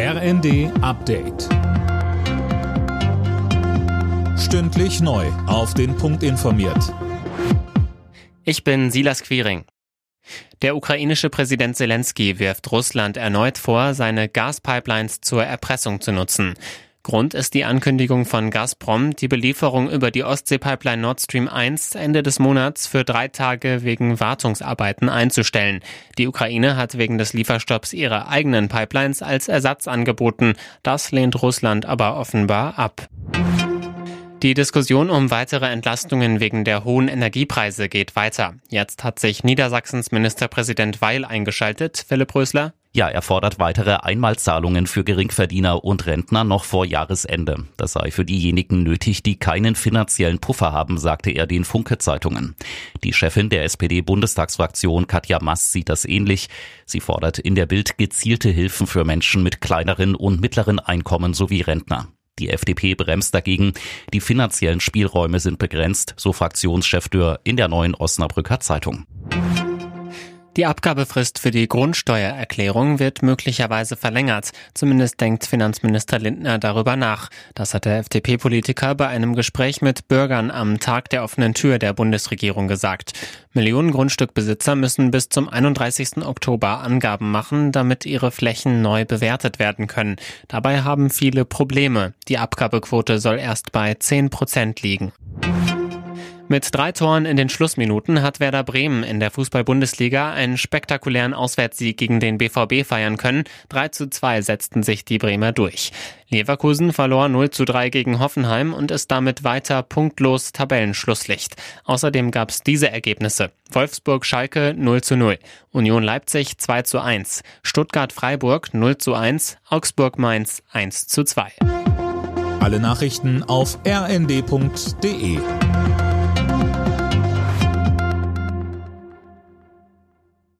RND Update. Stündlich neu. Auf den Punkt informiert. Ich bin Silas Quiring. Der ukrainische Präsident Zelensky wirft Russland erneut vor, seine Gaspipelines zur Erpressung zu nutzen. Grund ist die Ankündigung von Gazprom, die Belieferung über die Ostseepipeline Nord Stream 1 Ende des Monats für drei Tage wegen Wartungsarbeiten einzustellen. Die Ukraine hat wegen des Lieferstopps ihre eigenen Pipelines als Ersatz angeboten. Das lehnt Russland aber offenbar ab. Die Diskussion um weitere Entlastungen wegen der hohen Energiepreise geht weiter. Jetzt hat sich Niedersachsens Ministerpräsident Weil eingeschaltet. Philipp Rösler. Ja, er fordert weitere Einmalzahlungen für Geringverdiener und Rentner noch vor Jahresende. Das sei für diejenigen nötig, die keinen finanziellen Puffer haben, sagte er den Funke-Zeitungen. Die Chefin der SPD-Bundestagsfraktion Katja Mass sieht das ähnlich. Sie fordert in der Bild gezielte Hilfen für Menschen mit kleineren und mittleren Einkommen sowie Rentner. Die FDP bremst dagegen. Die finanziellen Spielräume sind begrenzt, so Fraktionschef Dürr in der neuen Osnabrücker Zeitung. Die Abgabefrist für die Grundsteuererklärung wird möglicherweise verlängert. Zumindest denkt Finanzminister Lindner darüber nach. Das hat der FDP-Politiker bei einem Gespräch mit Bürgern am Tag der offenen Tür der Bundesregierung gesagt. Millionen Grundstückbesitzer müssen bis zum 31. Oktober Angaben machen, damit ihre Flächen neu bewertet werden können. Dabei haben viele Probleme. Die Abgabequote soll erst bei 10 Prozent liegen. Mit drei Toren in den Schlussminuten hat Werder Bremen in der Fußball-Bundesliga einen spektakulären Auswärtssieg gegen den BVB feiern können. 3 zu 2 setzten sich die Bremer durch. Leverkusen verlor 0 zu 3 gegen Hoffenheim und ist damit weiter punktlos Tabellenschlusslicht. Außerdem gab es diese Ergebnisse. Wolfsburg-Schalke 0 zu 0, Union Leipzig 2 zu 1, Stuttgart-Freiburg 0 zu 1, Augsburg-Mainz 1 zu 2. Alle Nachrichten auf rnd.de